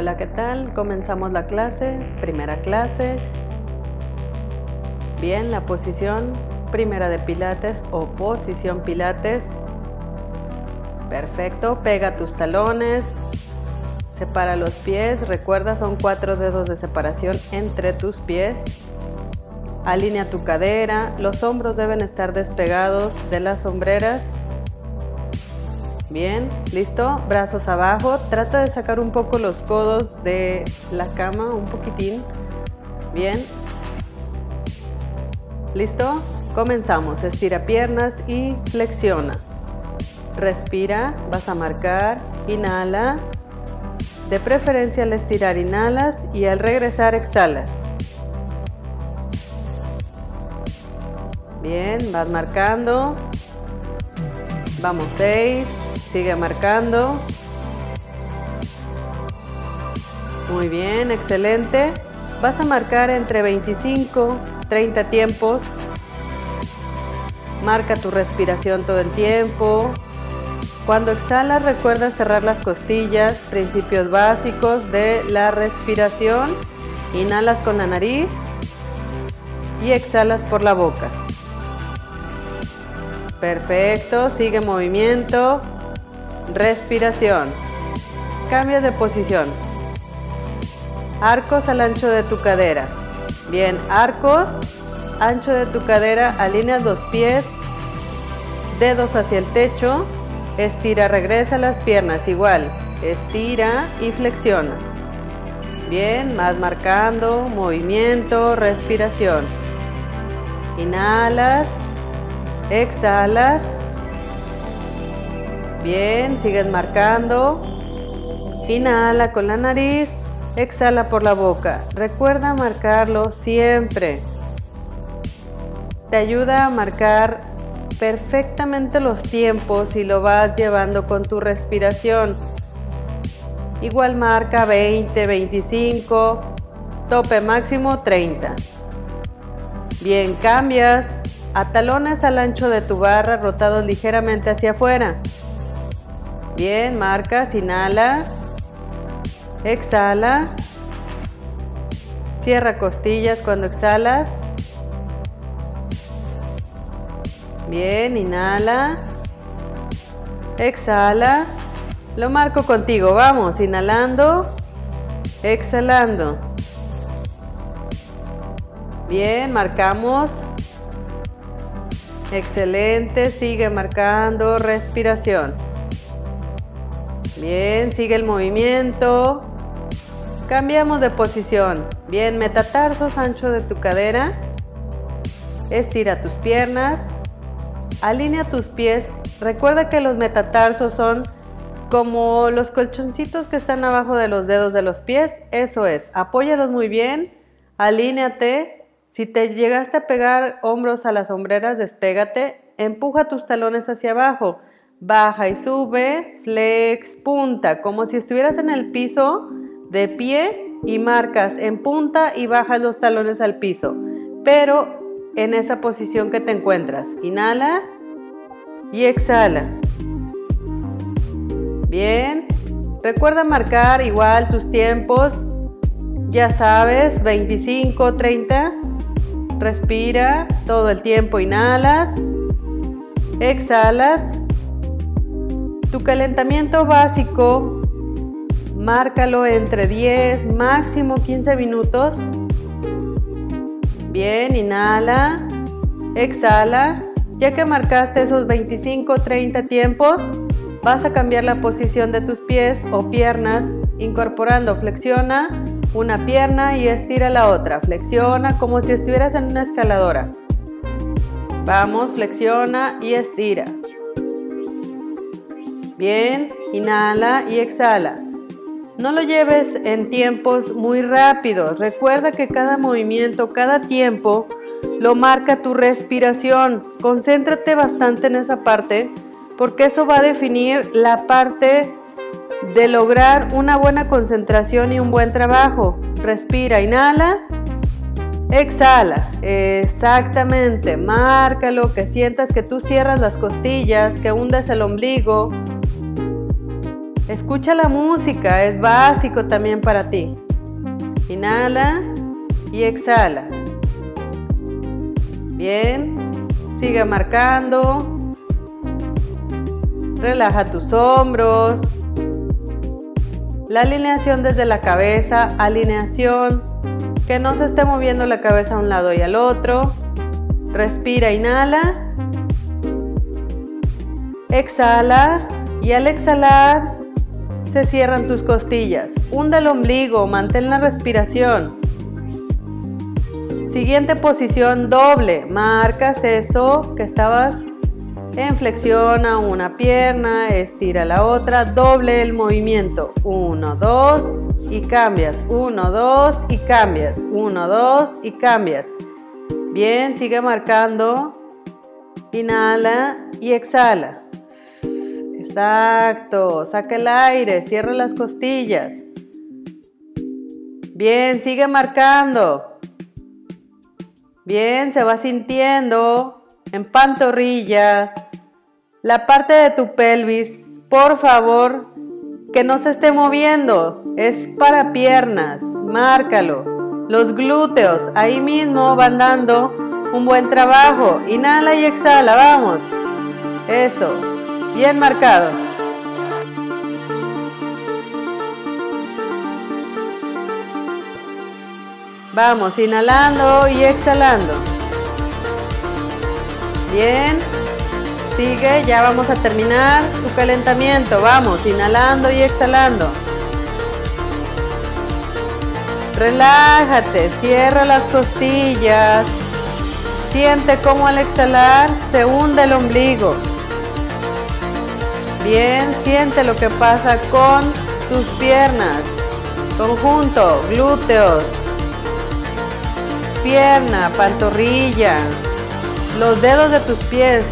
Hola, ¿qué tal? Comenzamos la clase, primera clase. Bien, la posición primera de pilates o posición pilates. Perfecto, pega tus talones, separa los pies, recuerda son cuatro dedos de separación entre tus pies. Alinea tu cadera, los hombros deben estar despegados de las sombreras Bien, listo, brazos abajo. Trata de sacar un poco los codos de la cama, un poquitín. Bien. Listo, comenzamos. Estira piernas y flexiona. Respira, vas a marcar, inhala. De preferencia al estirar inhalas y al regresar exhalas. Bien, vas marcando. Vamos, seis. Sigue marcando. Muy bien, excelente. Vas a marcar entre 25, 30 tiempos. Marca tu respiración todo el tiempo. Cuando exhalas recuerda cerrar las costillas, principios básicos de la respiración. Inhalas con la nariz y exhalas por la boca. Perfecto, sigue movimiento. Respiración. Cambia de posición. Arcos al ancho de tu cadera. Bien, arcos, ancho de tu cadera, alineas los pies, dedos hacia el techo, estira, regresa las piernas igual, estira y flexiona. Bien, más marcando, movimiento, respiración. Inhalas, exhalas Bien, sigues marcando. Inhala con la nariz, exhala por la boca. Recuerda marcarlo siempre. Te ayuda a marcar perfectamente los tiempos y lo vas llevando con tu respiración. Igual marca 20, 25, tope máximo 30. Bien, cambias a talones al ancho de tu barra rotados ligeramente hacia afuera. Bien, marcas, inhala, exhala, cierra costillas cuando exhalas. Bien, inhala, exhala, lo marco contigo, vamos, inhalando, exhalando. Bien, marcamos. Excelente, sigue marcando respiración. Bien, sigue el movimiento. Cambiamos de posición. Bien, metatarsos ancho de tu cadera. Estira tus piernas. Alinea tus pies. Recuerda que los metatarsos son como los colchoncitos que están abajo de los dedos de los pies. Eso es. Apóyalos muy bien. Alíneate. Si te llegaste a pegar hombros a las sombreras, despégate. Empuja tus talones hacia abajo baja y sube, flex, punta, como si estuvieras en el piso de pie y marcas en punta y bajas los talones al piso, pero en esa posición que te encuentras. Inhala y exhala. Bien, recuerda marcar igual tus tiempos, ya sabes, 25, 30. Respira todo el tiempo, inhalas, exhalas tu calentamiento básico, márcalo entre 10, máximo 15 minutos. Bien, inhala, exhala. Ya que marcaste esos 25, 30 tiempos, vas a cambiar la posición de tus pies o piernas, incorporando, flexiona una pierna y estira la otra. Flexiona como si estuvieras en una escaladora. Vamos, flexiona y estira. Bien, inhala y exhala. No lo lleves en tiempos muy rápidos. Recuerda que cada movimiento, cada tiempo, lo marca tu respiración. Concéntrate bastante en esa parte porque eso va a definir la parte de lograr una buena concentración y un buen trabajo. Respira, inhala, exhala. Exactamente, márcalo, que sientas que tú cierras las costillas, que hundes el ombligo, Escucha la música, es básico también para ti. Inhala y exhala. Bien, sigue marcando. Relaja tus hombros. La alineación desde la cabeza, alineación, que no se esté moviendo la cabeza a un lado y al otro. Respira, inhala. Exhala y al exhalar se cierran tus costillas. Hunde el ombligo, mantén la respiración. Siguiente posición doble. Marcas eso que estabas en flexión a una pierna, estira la otra, doble el movimiento. Uno, dos y cambias. Uno, dos y cambias. Uno, dos y cambias. Bien, sigue marcando. Inhala y exhala. Exacto. Saca el aire, cierra las costillas. Bien, sigue marcando. Bien, se va sintiendo en pantorrilla, la parte de tu pelvis, por favor, que no se esté moviendo. Es para piernas, márcalo. Los glúteos, ahí mismo van dando un buen trabajo. Inhala y exhala, vamos. Eso, bien marcado. Vamos, inhalando y exhalando. Bien. Sigue, ya vamos a terminar tu calentamiento. Vamos, inhalando y exhalando. Relájate, cierra las costillas. Siente cómo al exhalar se hunde el ombligo. Bien, siente lo que pasa con tus piernas. Conjunto, glúteos, pierna, pantorrilla, los dedos de tus pies.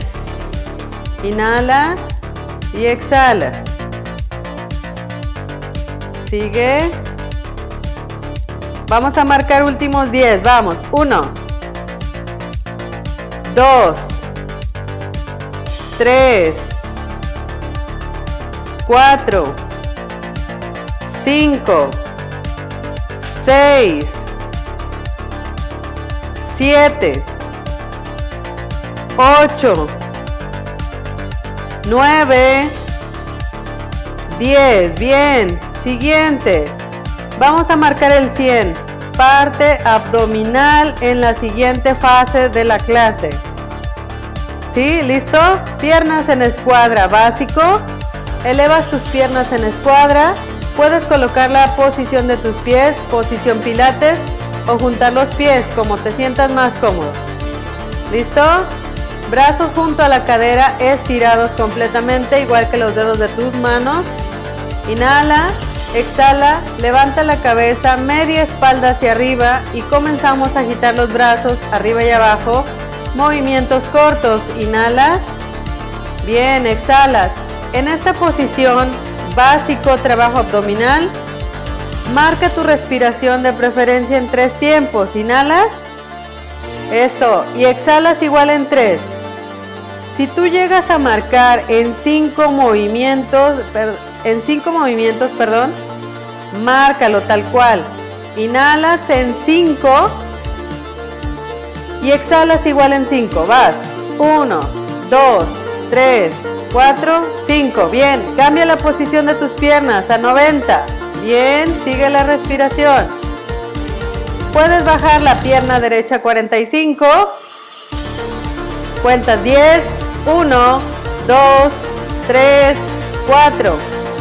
Inhala y exhala. Sigue. Vamos a marcar últimos 10. Vamos. 1, 2, 3, 4, 5, 6, 7, 8, 9, 10. Bien. Siguiente. Vamos a marcar el 100. Parte abdominal en la siguiente fase de la clase. ¿Sí? ¿Listo? Piernas en escuadra básico. Elevas tus piernas en escuadra. Puedes colocar la posición de tus pies, posición pilates o juntar los pies como te sientas más cómodo. ¿Listo? Brazos junto a la cadera estirados completamente, igual que los dedos de tus manos. Inhala, exhala, levanta la cabeza, media espalda hacia arriba y comenzamos a agitar los brazos arriba y abajo. Movimientos cortos. Inhala. Bien, exhalas. En esta posición, básico trabajo abdominal, Marca tu respiración de preferencia en tres tiempos. Inhalas. Eso. Y exhalas igual en tres. Si tú llegas a marcar en cinco movimientos, en cinco movimientos, perdón, márcalo tal cual. Inhalas en cinco y exhalas igual en cinco. Vas. Uno, dos, tres, cuatro, cinco. Bien. Cambia la posición de tus piernas a 90. Bien, sigue la respiración. Puedes bajar la pierna derecha 45. Cuentas 10. 1, 2, 3, 4,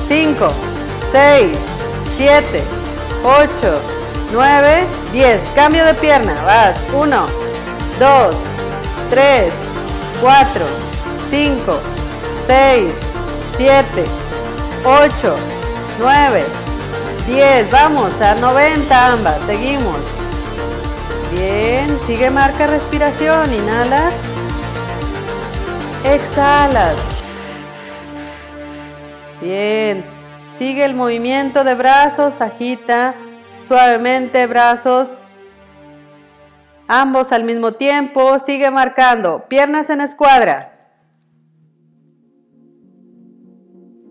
5, 6, 7, 8, 9, 10. Cambio de pierna. Vas. 1, 2, 3, 4, 5, 6, 7, 8, 9, 10, vamos, a 90 ambas, seguimos. Bien, sigue marca respiración, inhalas. Exhalas. Bien, sigue el movimiento de brazos, agita suavemente brazos. Ambos al mismo tiempo, sigue marcando. Piernas en escuadra.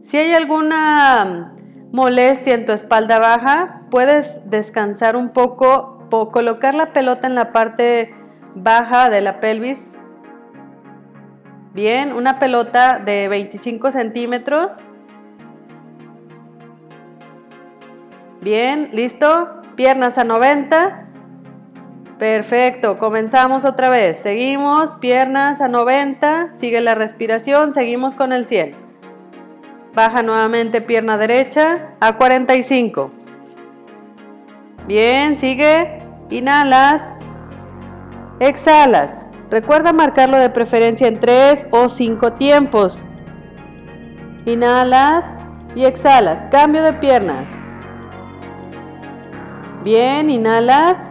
Si hay alguna molestia en tu espalda baja, puedes descansar un poco, o colocar la pelota en la parte baja de la pelvis. Bien, una pelota de 25 centímetros. Bien, listo. Piernas a 90. Perfecto, comenzamos otra vez. Seguimos, piernas a 90, sigue la respiración, seguimos con el 100. Baja nuevamente pierna derecha a 45. Bien, sigue. Inhalas. Exhalas. Recuerda marcarlo de preferencia en 3 o 5 tiempos. Inhalas y exhalas. Cambio de pierna. Bien, inhalas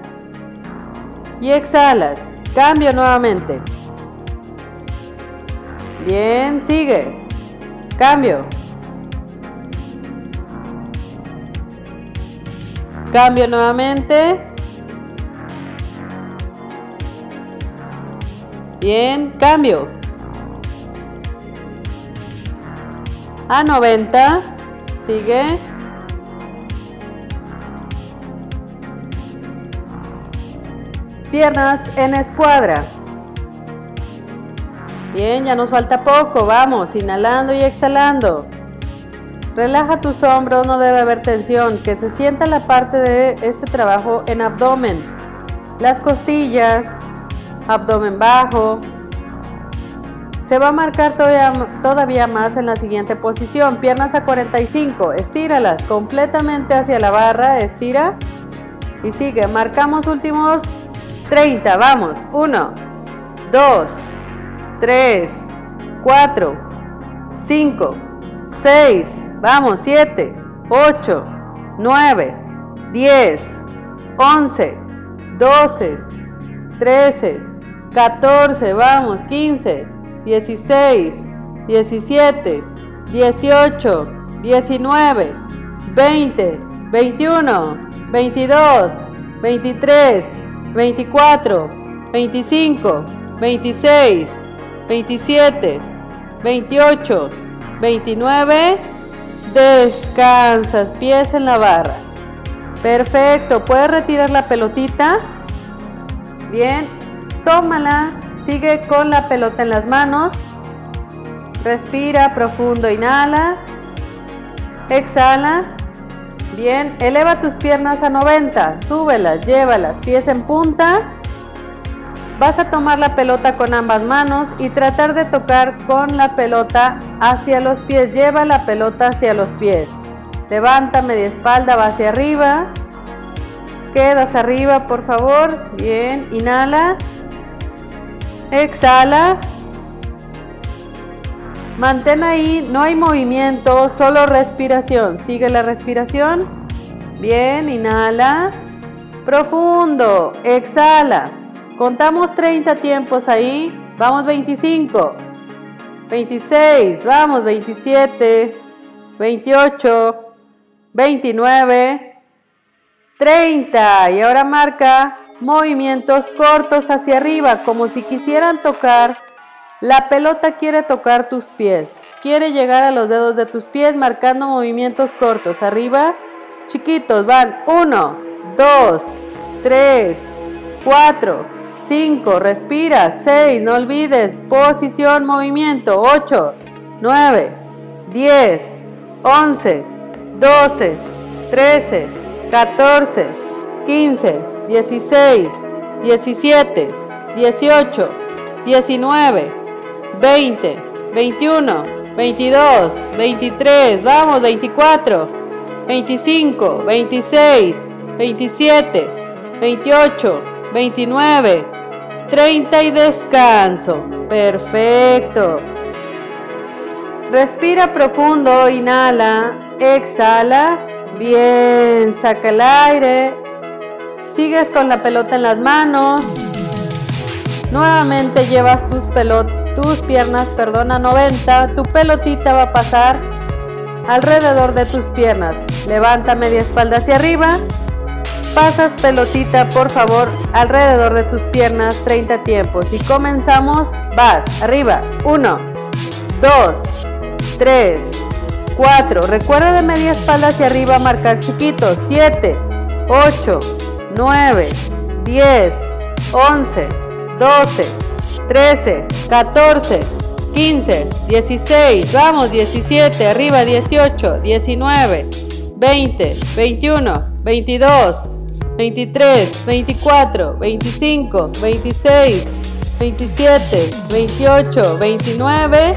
y exhalas. Cambio nuevamente. Bien, sigue. Cambio. Cambio nuevamente. Bien, cambio. A 90. Sigue. Piernas en escuadra. Bien, ya nos falta poco. Vamos, inhalando y exhalando. Relaja tus hombros, no debe haber tensión. Que se sienta la parte de este trabajo en abdomen. Las costillas, abdomen bajo. Se va a marcar todavía, todavía más en la siguiente posición. Piernas a 45. Estíralas completamente hacia la barra. Estira. Y sigue. Marcamos últimos 30, vamos. 1, 2, 3, 4, 5, 6, vamos. 7, 8, 9, 10, 11, 12, 13, 14, vamos. 15, 16, 17, 18, 19, 20, 21, 22, 23, 24, 25, 26, 27, 28, 29. Descansas, pies en la barra. Perfecto, puedes retirar la pelotita. Bien, tómala, sigue con la pelota en las manos. Respira profundo, inhala. Exhala. Bien, eleva tus piernas a 90, súbelas, llévalas, pies en punta. Vas a tomar la pelota con ambas manos y tratar de tocar con la pelota hacia los pies. Lleva la pelota hacia los pies. Levanta media espalda, va hacia arriba. Quedas arriba, por favor. Bien, inhala. Exhala. Mantén ahí, no hay movimiento, solo respiración. Sigue la respiración. Bien, inhala. Profundo, exhala. Contamos 30 tiempos ahí. Vamos 25. 26, vamos 27, 28, 29, 30. Y ahora marca movimientos cortos hacia arriba, como si quisieran tocar la pelota quiere tocar tus pies, quiere llegar a los dedos de tus pies marcando movimientos cortos. Arriba, chiquitos, van 1, 2, 3, 4, 5, respira, 6, no olvides, posición, movimiento, 8, 9, 10, 11, 12, 13, 14, 15, 16, 17, 18, 19, 20, 21, 22, 23, vamos, 24, 25, 26, 27, 28, 29, 30 y descanso. Perfecto. Respira profundo, inhala, exhala. Bien, saca el aire. Sigues con la pelota en las manos. Nuevamente llevas tus pelotas tus piernas, perdona, 90, tu pelotita va a pasar alrededor de tus piernas. Levanta media espalda hacia arriba. Pasas pelotita, por favor, alrededor de tus piernas 30 tiempos. Y comenzamos. Vas, arriba. 1, 2, 3, 4. Recuerda de media espalda hacia arriba marcar chiquito. 7, 8, 9, 10, 11, 12, 13, 14, 15, 16, vamos, 17, arriba 18, 19, 20, 21, 22, 23, 24, 25, 26, 27, 28, 29,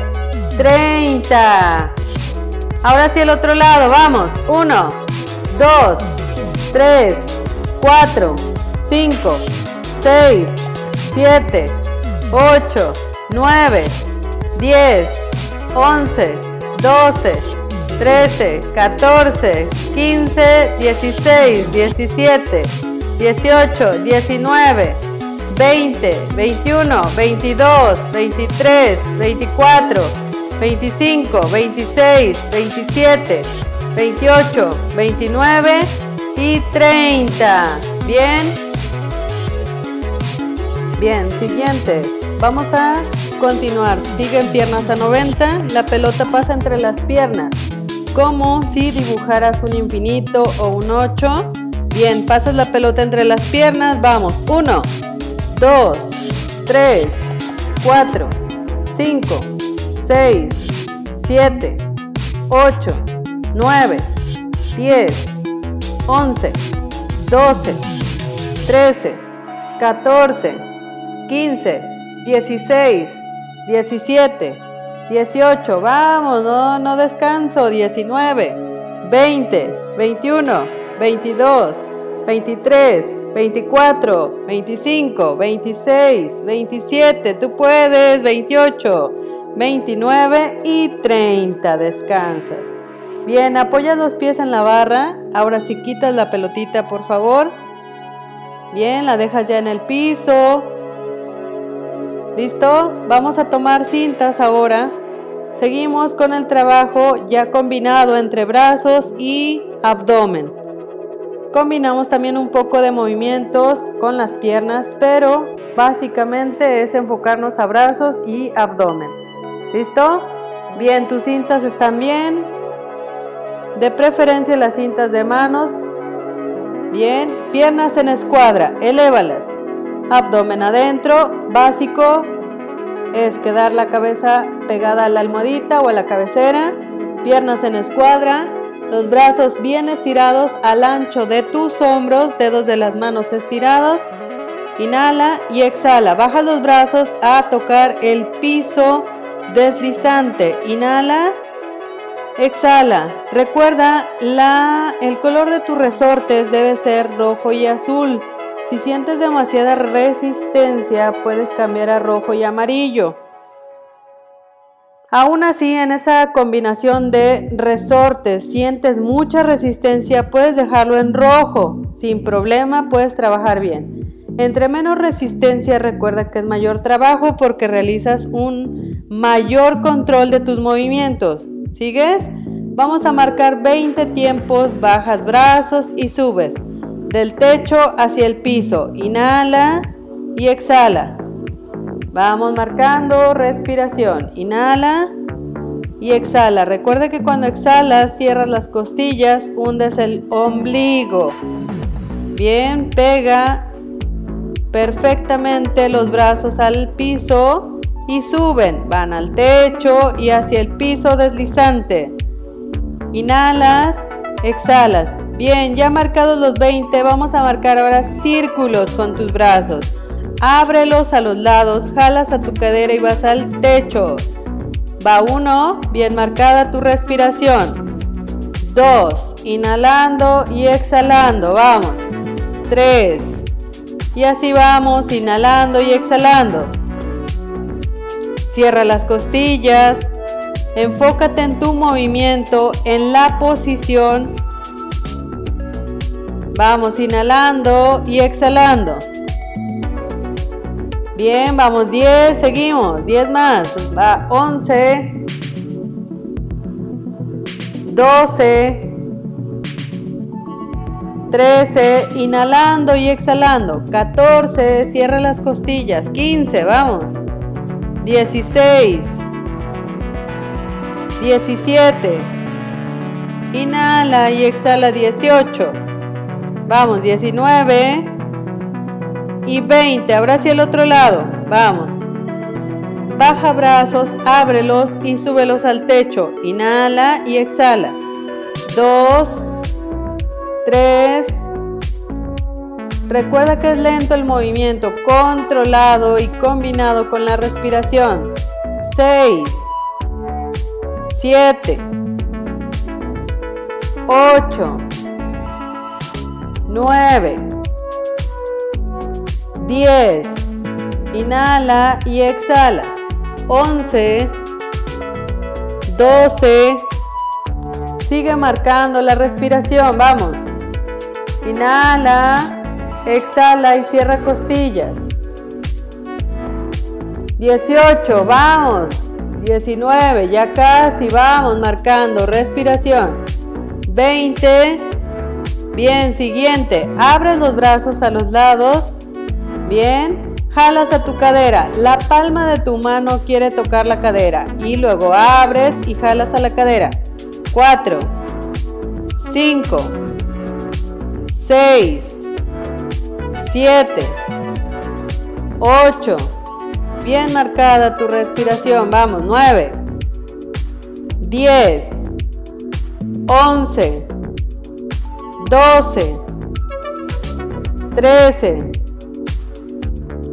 30. Ahora sí el otro lado, vamos. 1, 2, 3, 4, 5, 6, 7, 8, 9, 10, 11, 12, 13, 14, 15, 16, 17, 18, 19, 20, 21, 22, 23, 24, 25, 26, 27, 28, 29 y 30. Bien. Bien, siguiente. Vamos a continuar. Siguen piernas a 90. La pelota pasa entre las piernas. Como si dibujaras un infinito o un 8. Bien, pasas la pelota entre las piernas. Vamos. 1, 2, 3, 4, 5, 6, 7, 8, 9, 10, 11, 12, 13, 14, 15, 16, 17, 18, vamos, no, no descanso, 19, 20, 21, 22, 23, 24, 25, 26, 27, tú puedes, 28, 29 y 30, descansas. Bien, apoyas los pies en la barra, ahora si quitas la pelotita por favor. Bien, la dejas ya en el piso. ¿Listo? Vamos a tomar cintas ahora. Seguimos con el trabajo ya combinado entre brazos y abdomen. Combinamos también un poco de movimientos con las piernas, pero básicamente es enfocarnos a brazos y abdomen. ¿Listo? Bien, tus cintas están bien. De preferencia las cintas de manos. Bien, piernas en escuadra, elévalas. Abdomen adentro, básico es quedar la cabeza pegada a la almohadita o a la cabecera. Piernas en escuadra, los brazos bien estirados al ancho de tus hombros, dedos de las manos estirados. Inhala y exhala. Baja los brazos a tocar el piso deslizante. Inhala. Exhala. Recuerda, la, el color de tus resortes debe ser rojo y azul. Si sientes demasiada resistencia, puedes cambiar a rojo y amarillo. Aún así, en esa combinación de resortes sientes mucha resistencia, puedes dejarlo en rojo. Sin problema, puedes trabajar bien. Entre menos resistencia, recuerda que es mayor trabajo porque realizas un mayor control de tus movimientos. ¿Sigues? Vamos a marcar 20 tiempos, bajas brazos y subes. Del techo hacia el piso. Inhala y exhala. Vamos marcando respiración. Inhala y exhala. Recuerda que cuando exhalas cierras las costillas, hundes el ombligo. Bien, pega perfectamente los brazos al piso y suben. Van al techo y hacia el piso deslizante. Inhalas, exhalas. Bien, ya marcados los 20, vamos a marcar ahora círculos con tus brazos. Ábrelos a los lados, jalas a tu cadera y vas al techo. Va uno, bien marcada tu respiración. Dos, inhalando y exhalando, vamos. Tres, y así vamos, inhalando y exhalando. Cierra las costillas, enfócate en tu movimiento, en la posición. Vamos inhalando y exhalando. Bien, vamos 10, seguimos, 10 más, va 11, 12, 13, inhalando y exhalando, 14, cierra las costillas, 15, vamos, 16, 17, Inhala y exhala. 18. Vamos, 19 y 20. Ahora hacia el otro lado. Vamos. Baja brazos, ábrelos y súbelos al techo. Inhala y exhala. 2, 3. Recuerda que es lento el movimiento, controlado y combinado con la respiración. 6, 7, 8, 9, 10, inhala y exhala, 11, 12, sigue marcando la respiración, vamos, inhala, exhala y cierra costillas, 18, vamos, 19, ya casi vamos marcando respiración. 20. Bien, siguiente. Abres los brazos a los lados. Bien. Jalas a tu cadera. La palma de tu mano quiere tocar la cadera. Y luego abres y jalas a la cadera. 4. 5. 6. 7. 8. Bien marcada tu respiración. Vamos. 9. 10. 11, 12, 13,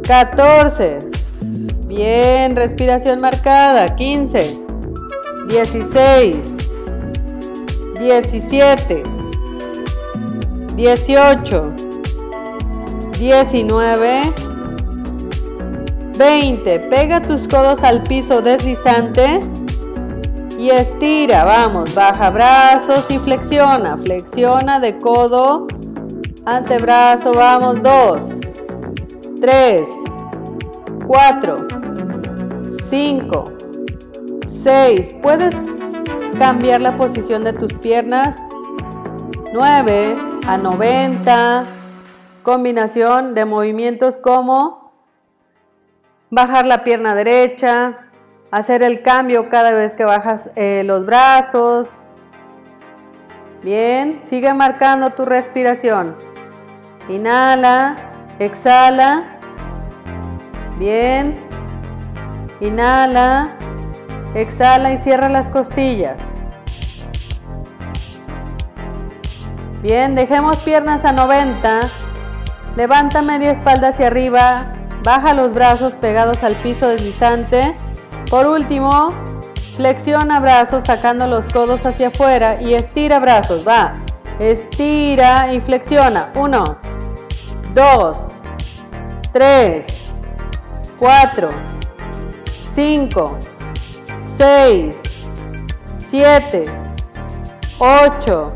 14. Bien, respiración marcada. 15, 16, 17, 18, 19, 20. Pega tus codos al piso deslizante y estira, vamos, baja brazos y flexiona, flexiona de codo, antebrazo, vamos, dos, tres, cuatro, cinco, seis, puedes cambiar la posición de tus piernas, 9 a 90, combinación de movimientos como bajar la pierna derecha, hacer el cambio cada vez que bajas eh, los brazos. Bien, sigue marcando tu respiración. Inhala, exhala. Bien. Inhala, exhala y cierra las costillas. Bien, dejemos piernas a 90. Levanta media espalda hacia arriba. Baja los brazos pegados al piso deslizante. Por último, flexiona brazos sacando los codos hacia afuera y estira brazos. Va. Estira y flexiona. 1, 2, 3, 4, 5, 6, 7, 8,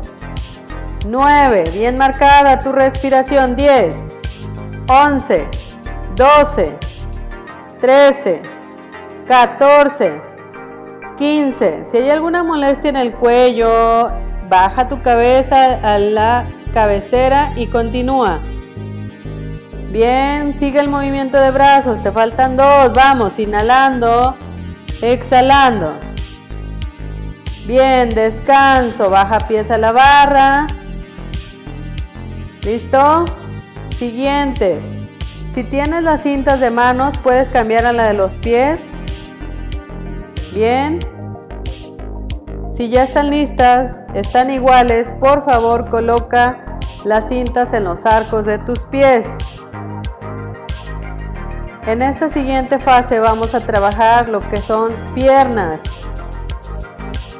9. Bien marcada tu respiración. 10, 11, 12, 13. 14, 15. Si hay alguna molestia en el cuello, baja tu cabeza a la cabecera y continúa. Bien, sigue el movimiento de brazos. Te faltan dos. Vamos, inhalando, exhalando. Bien, descanso. Baja pies a la barra. ¿Listo? Siguiente. Si tienes las cintas de manos, puedes cambiar a la de los pies. Bien. Si ya están listas, están iguales, por favor coloca las cintas en los arcos de tus pies. En esta siguiente fase vamos a trabajar lo que son piernas.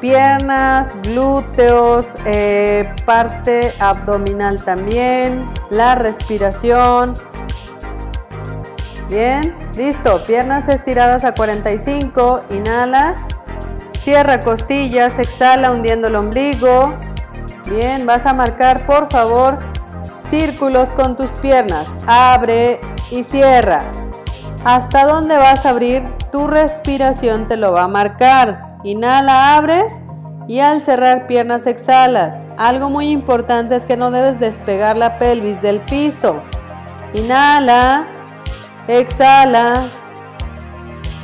Piernas, glúteos, eh, parte abdominal también, la respiración. Bien, listo. Piernas estiradas a 45. Inhala. Cierra costillas. Exhala hundiendo el ombligo. Bien, vas a marcar por favor círculos con tus piernas. Abre y cierra. Hasta dónde vas a abrir, tu respiración te lo va a marcar. Inhala, abres y al cerrar piernas exhalas. Algo muy importante es que no debes despegar la pelvis del piso. Inhala. Exhala.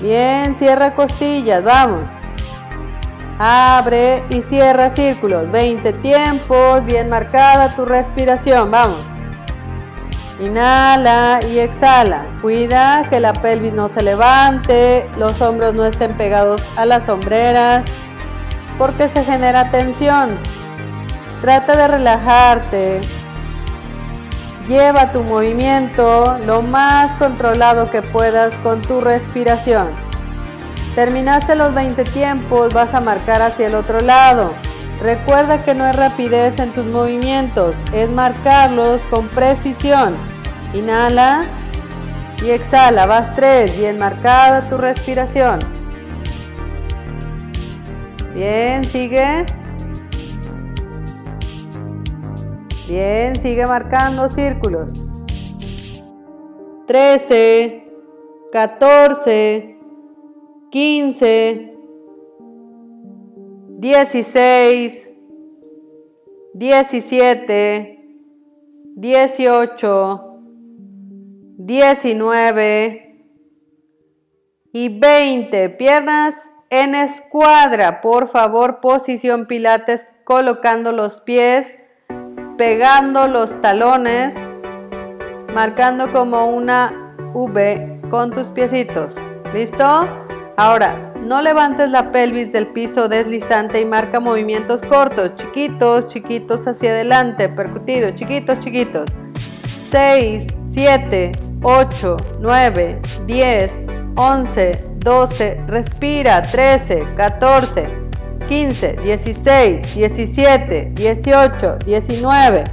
Bien, cierra costillas, vamos. Abre y cierra círculos. 20 tiempos, bien marcada tu respiración. Vamos. Inhala y exhala. Cuida que la pelvis no se levante, los hombros no estén pegados a las sombreras, porque se genera tensión. Trata de relajarte. Lleva tu movimiento lo más controlado que puedas con tu respiración. Terminaste los 20 tiempos, vas a marcar hacia el otro lado. Recuerda que no es rapidez en tus movimientos, es marcarlos con precisión. Inhala y exhala, vas 3, bien marcada tu respiración. Bien, sigue. Bien, sigue marcando círculos. 13, 14, 15, 16, 17, 18, 19 y 20. Piernas en escuadra. Por favor, posición pilates colocando los pies, pegando los talones, marcando como una V con tus piecitos. ¿Listo? Ahora, no levantes la pelvis del piso deslizante y marca movimientos cortos, chiquitos, chiquitos hacia adelante, percutidos, chiquitos, chiquitos. 6, 7, 8, 9, 10, 11, 12, respira, 13, 14, 15, 16, 17, 18, 19,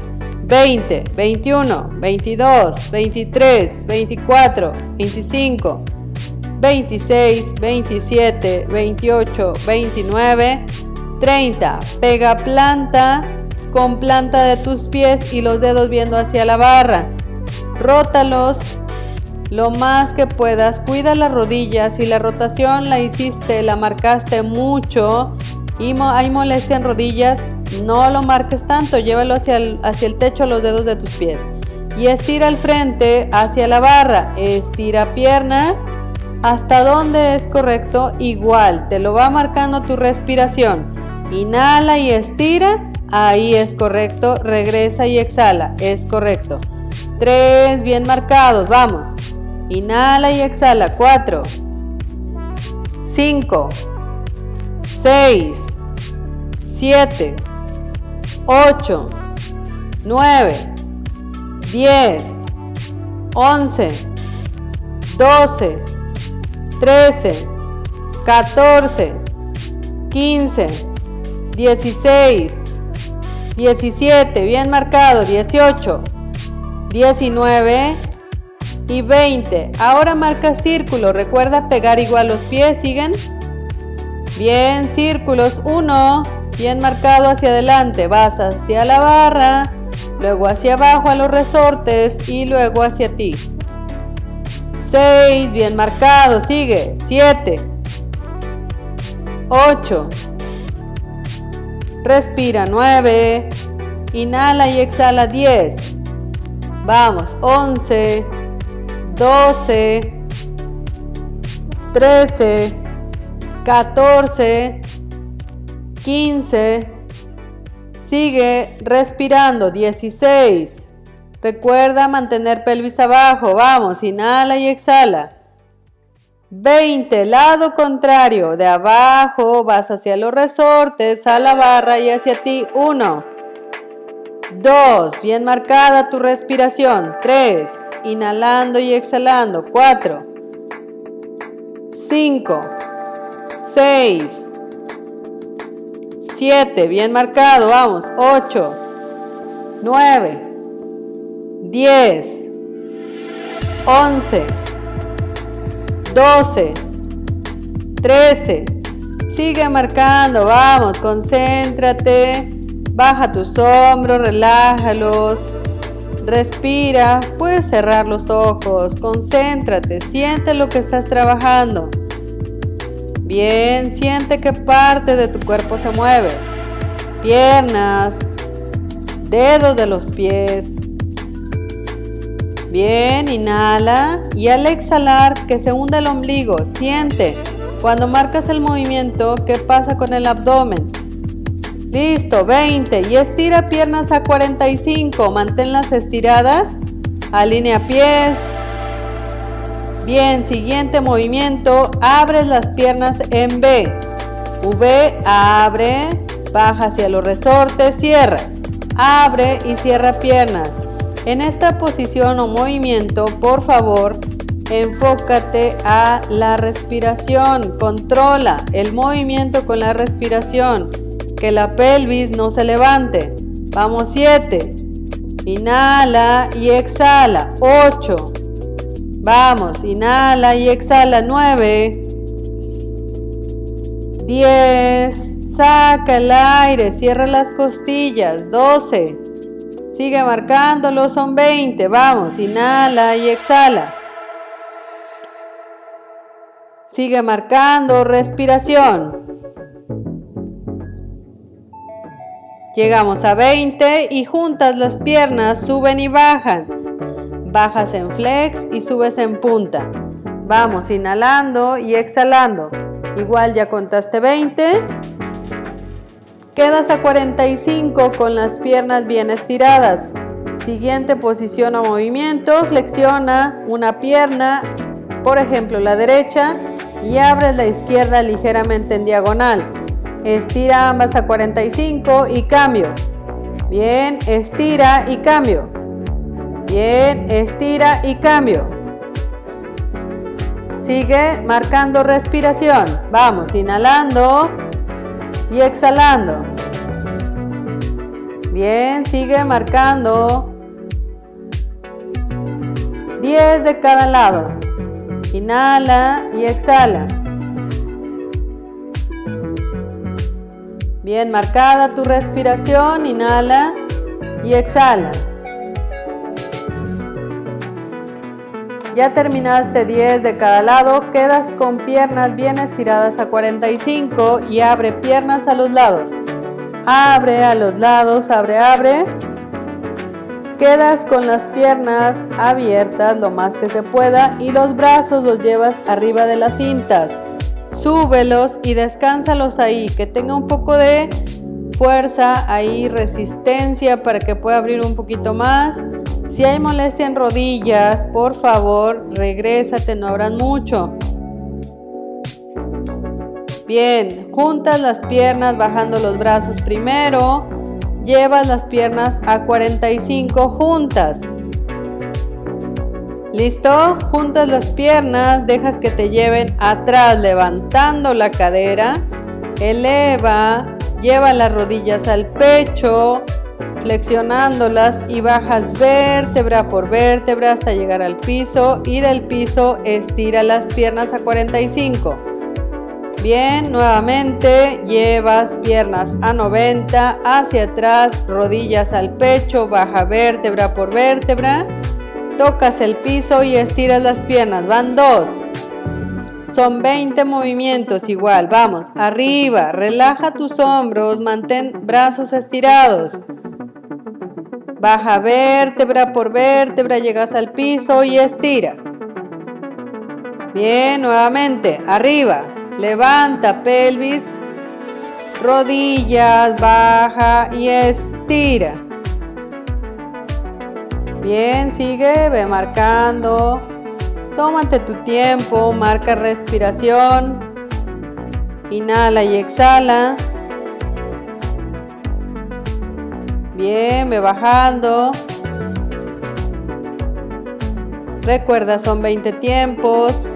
20, 21, 22, 23, 24, 25, 26, 27, 28, 29, 30. Pega planta con planta de tus pies y los dedos viendo hacia la barra. Rótalos lo más que puedas. Cuida las rodillas. Si la rotación la hiciste, la marcaste mucho y hay molestia en rodillas, no lo marques tanto. Llévalo hacia el, hacia el techo los dedos de tus pies. Y estira el frente hacia la barra. Estira piernas. Hasta donde es correcto, igual. Te lo va marcando tu respiración. Inhala y estira. Ahí es correcto. Regresa y exhala. Es correcto. Tres, bien marcados, vamos. Inhala y exhala, cuatro. Cinco. Seis. Siete. Ocho. Nueve. Diez. Once. Doce. Trece. Catorce. Quince. Dieciséis. Diecisiete, bien marcado, dieciocho. 19 y 20. Ahora marca círculo. Recuerda pegar igual los pies. ¿Siguen? Bien, círculos. 1. Bien marcado hacia adelante. Vas hacia la barra. Luego hacia abajo a los resortes. Y luego hacia ti. 6. Bien marcado. Sigue. 7. 8. Respira. 9. Inhala y exhala. 10. Vamos, 11, 12, 13, 14, 15. Sigue respirando, 16. Recuerda mantener pelvis abajo. Vamos, inhala y exhala. 20, lado contrario, de abajo vas hacia los resortes, a la barra y hacia ti. 1. 2. Bien marcada tu respiración. 3. Inhalando y exhalando. 4. 5. 6. 7. Bien marcado. Vamos. 8. 9. 10. 11. 12. 13. Sigue marcando. Vamos. Concéntrate. Baja tus hombros, relájalos. Respira, puedes cerrar los ojos, concéntrate, siente lo que estás trabajando. Bien, siente qué parte de tu cuerpo se mueve. Piernas, dedos de los pies. Bien, inhala y al exhalar que se hunda el ombligo, siente Cuando marcas el movimiento, ¿qué pasa con el abdomen? Listo, 20. Y estira piernas a 45. Manténlas estiradas. Alinea pies. Bien, siguiente movimiento. Abres las piernas en B. V, abre. Baja hacia los resortes, cierra. Abre y cierra piernas. En esta posición o movimiento, por favor, enfócate a la respiración. Controla el movimiento con la respiración. Que la pelvis no se levante. Vamos, 7. Inhala y exhala. 8. Vamos, inhala y exhala. 9. 10. Saca el aire, cierra las costillas. 12. Sigue marcándolo, son 20. Vamos, inhala y exhala. Sigue marcando, respiración. Llegamos a 20 y juntas las piernas, suben y bajan. Bajas en flex y subes en punta. Vamos inhalando y exhalando. Igual ya contaste 20. Quedas a 45 con las piernas bien estiradas. Siguiente posición o movimiento, flexiona una pierna, por ejemplo la derecha, y abres la izquierda ligeramente en diagonal. Estira ambas a 45 y cambio. Bien, estira y cambio. Bien, estira y cambio. Sigue marcando respiración. Vamos, inhalando y exhalando. Bien, sigue marcando. 10 de cada lado. Inhala y exhala. Bien marcada tu respiración, inhala y exhala. Ya terminaste 10 de cada lado, quedas con piernas bien estiradas a 45 y abre piernas a los lados. Abre a los lados, abre, abre. Quedas con las piernas abiertas lo más que se pueda y los brazos los llevas arriba de las cintas. Súbelos y descánsalos ahí, que tenga un poco de fuerza ahí, resistencia para que pueda abrir un poquito más. Si hay molestia en rodillas, por favor, regrésate, no abran mucho. Bien, juntas las piernas bajando los brazos primero. Llevas las piernas a 45 juntas. ¿Listo? Juntas las piernas, dejas que te lleven atrás, levantando la cadera. Eleva, lleva las rodillas al pecho, flexionándolas y bajas vértebra por vértebra hasta llegar al piso y del piso estira las piernas a 45. Bien, nuevamente llevas piernas a 90, hacia atrás, rodillas al pecho, baja vértebra por vértebra, tocas el piso y estiras las piernas. Van dos. Son 20 movimientos igual. Vamos, arriba, relaja tus hombros, mantén brazos estirados. Baja vértebra por vértebra, llegas al piso y estira. Bien, nuevamente, arriba. Levanta pelvis, rodillas, baja y estira. Bien, sigue, ve marcando. Tómate tu tiempo, marca respiración. Inhala y exhala. Bien, ve bajando. Recuerda, son 20 tiempos.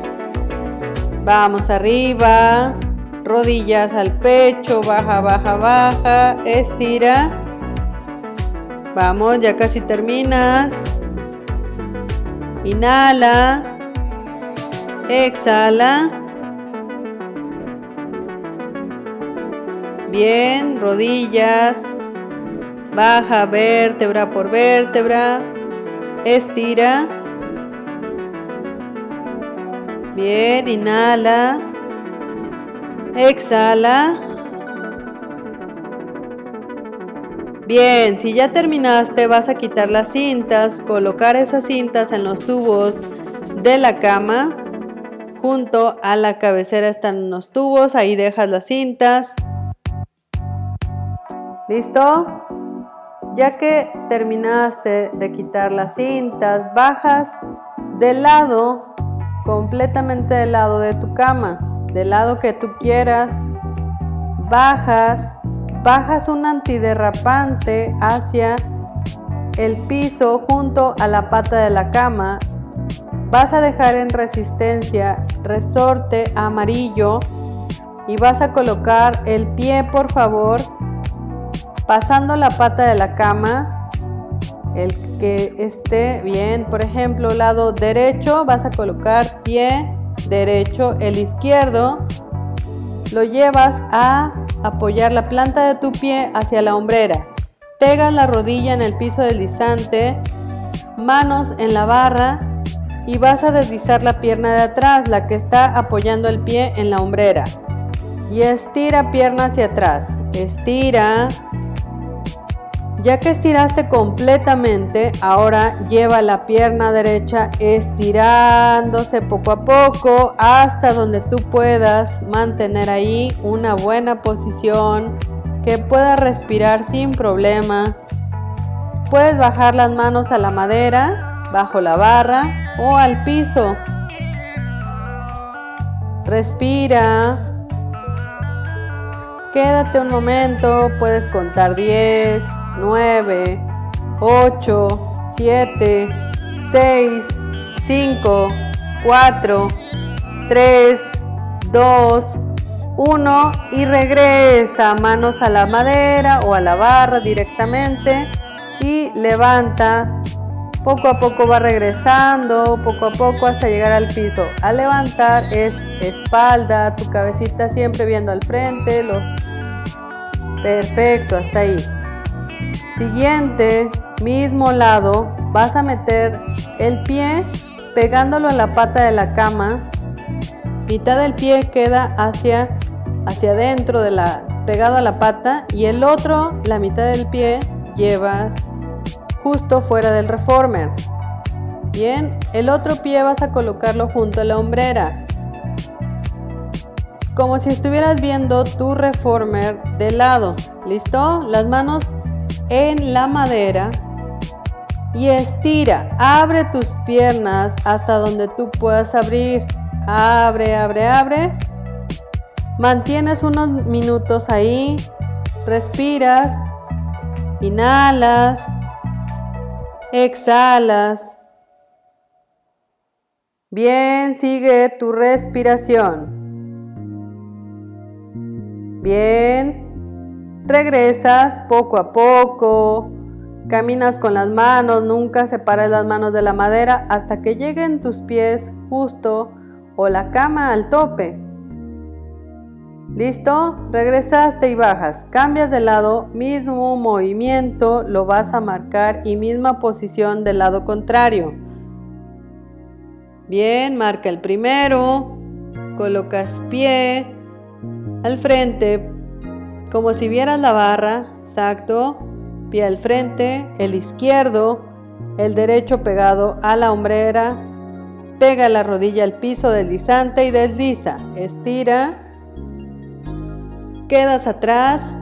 Vamos arriba. Rodillas al pecho, baja, baja, baja. Estira. Vamos, ya casi terminas. Inhala. Exhala. Bien, rodillas. Baja vértebra por vértebra. Estira. Bien, inhala. Exhala. Bien, si ya terminaste vas a quitar las cintas, colocar esas cintas en los tubos de la cama. Junto a la cabecera están unos tubos, ahí dejas las cintas. ¿Listo? Ya que terminaste de quitar las cintas, bajas del lado, completamente del lado de tu cama, del lado que tú quieras, bajas, bajas un antiderrapante hacia el piso junto a la pata de la cama. Vas a dejar en resistencia resorte amarillo y vas a colocar el pie, por favor, pasando la pata de la cama, el que esté bien, por ejemplo, lado derecho, vas a colocar pie derecho, el izquierdo, lo llevas a apoyar la planta de tu pie hacia la hombrera. Pegas la rodilla en el piso deslizante, manos en la barra y vas a deslizar la pierna de atrás, la que está apoyando el pie en la hombrera. Y estira pierna hacia atrás. Estira. Ya que estiraste completamente, ahora lleva la pierna derecha estirándose poco a poco hasta donde tú puedas mantener ahí una buena posición que puedas respirar sin problema. Puedes bajar las manos a la madera, bajo la barra o al piso. Respira. Quédate un momento, puedes contar 10, 9, 8, 7, 6, 5, 4, 3, 2, 1 y regresa manos a la madera o a la barra directamente y levanta. Poco a poco va regresando, poco a poco hasta llegar al piso. Al levantar es espalda, tu cabecita siempre viendo al frente. Lo... Perfecto, hasta ahí. Siguiente, mismo lado, vas a meter el pie pegándolo a la pata de la cama. Mitad del pie queda hacia hacia adentro de la pegado a la pata y el otro, la mitad del pie, llevas justo fuera del reformer. Bien, el otro pie vas a colocarlo junto a la hombrera. Como si estuvieras viendo tu reformer de lado. ¿Listo? Las manos en la madera y estira. Abre tus piernas hasta donde tú puedas abrir. Abre, abre, abre Mantienes unos minutos ahí, respiras, inhalas, exhalas. Bien, sigue tu respiración. Bien, regresas poco a poco, caminas con las manos, nunca separes las manos de la madera hasta que lleguen tus pies justo o la cama al tope. ¿Listo? Regresaste y bajas. Cambias de lado, mismo movimiento, lo vas a marcar y misma posición del lado contrario. Bien, marca el primero, colocas pie al frente, como si vieras la barra, exacto, pie al frente, el izquierdo, el derecho pegado a la hombrera, pega la rodilla al piso deslizante y desliza, estira quedas atrás.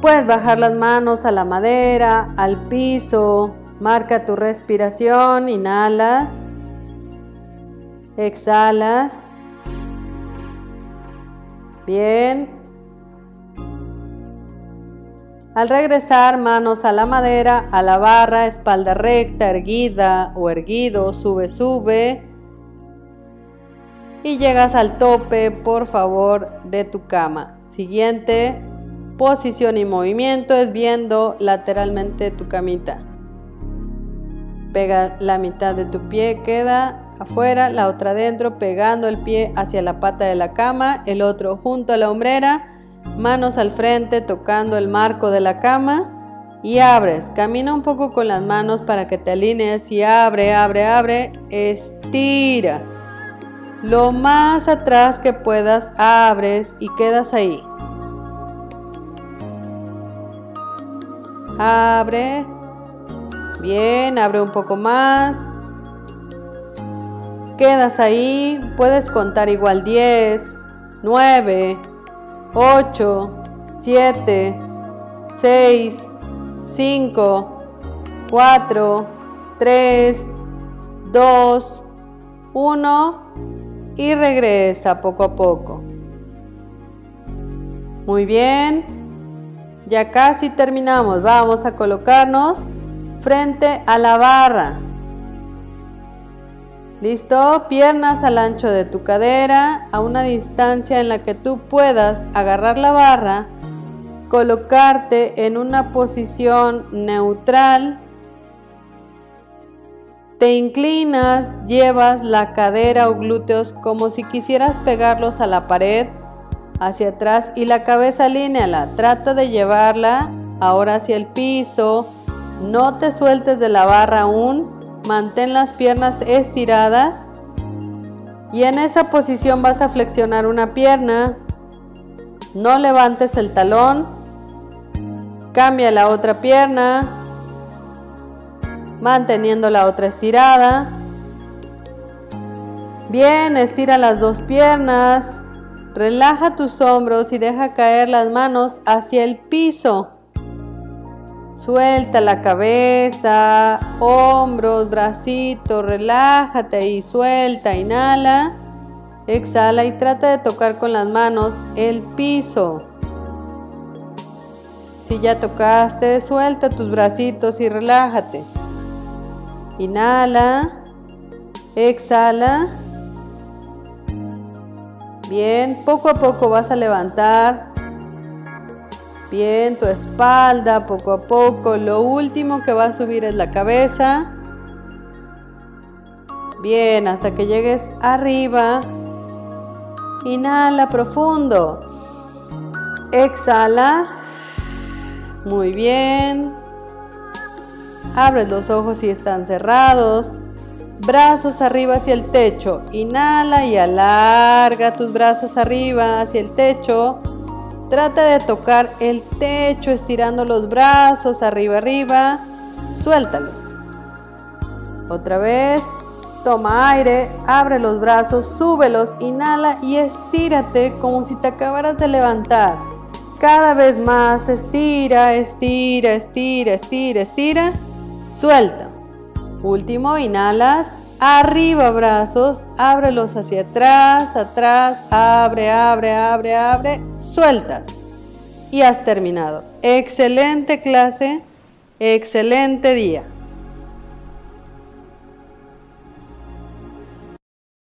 Puedes bajar las manos a la madera, al piso. Marca tu respiración. Inhalas. Exhalas. Bien. Al regresar, manos a la madera, a la barra, espalda recta, erguida o erguido, sube, sube y llegas al tope, por favor, de tu cama. Siguiente posición y movimiento es viendo lateralmente tu camita. Pega la mitad de tu pie, queda afuera, la otra adentro, pegando el pie hacia la pata de la cama, el otro junto a la hombrera, manos al frente, tocando el marco de la cama y abres. Camina un poco con las manos para que te alinees y abre, abre, abre, estira. Lo más atrás que puedas abres y quedas ahí. Abre. Bien, abre un poco más. Quedas ahí, puedes contar igual 10, 9, 8, 7, 6, 5, 4, 3, 2, 1 y regresa poco a poco. Muy bien, ya casi terminamos. Vamos a colocarnos frente a la barra. ¿Listo? Piernas al ancho de tu cadera, a una distancia en la que tú puedas agarrar la barra, colocarte en una posición neutral te inclinas, llevas la cadera o glúteos como si quisieras pegarlos a la pared hacia atrás y la cabeza alíneala. Trata de llevarla ahora hacia el piso. No te sueltes de la barra aún. Mantén las piernas estiradas. Y en esa posición vas a flexionar una pierna. No levantes el talón. Cambia la otra pierna manteniendo la otra estirada. Bien, estira las dos piernas, relaja tus hombros y deja caer las manos hacia el piso. Suelta la cabeza, hombros, bracitos, relájate y suelta, inhala, exhala y trata de tocar con las manos el piso. Si ya tocaste, suelta tus bracitos y relájate. Inhala. Exhala. Bien, poco a poco vas a levantar. Bien, tu espalda, poco a poco. Lo último que va a subir es la cabeza. Bien, hasta que llegues arriba. Inhala profundo. Exhala. Muy bien. Abres los ojos si están cerrados. Brazos arriba hacia el techo. Inhala y alarga tus brazos arriba hacia el techo. Trata de tocar el techo estirando los brazos arriba arriba. Suéltalos. Otra vez. Toma aire, abre los brazos, súbelos, inhala y estírate como si te acabaras de levantar. Cada vez más, estira, estira, estira, estira, estira. Suelta. Último, inhalas. Arriba brazos, ábrelos hacia atrás, atrás, abre, abre, abre, abre, sueltas. Y has terminado. Excelente clase, excelente día.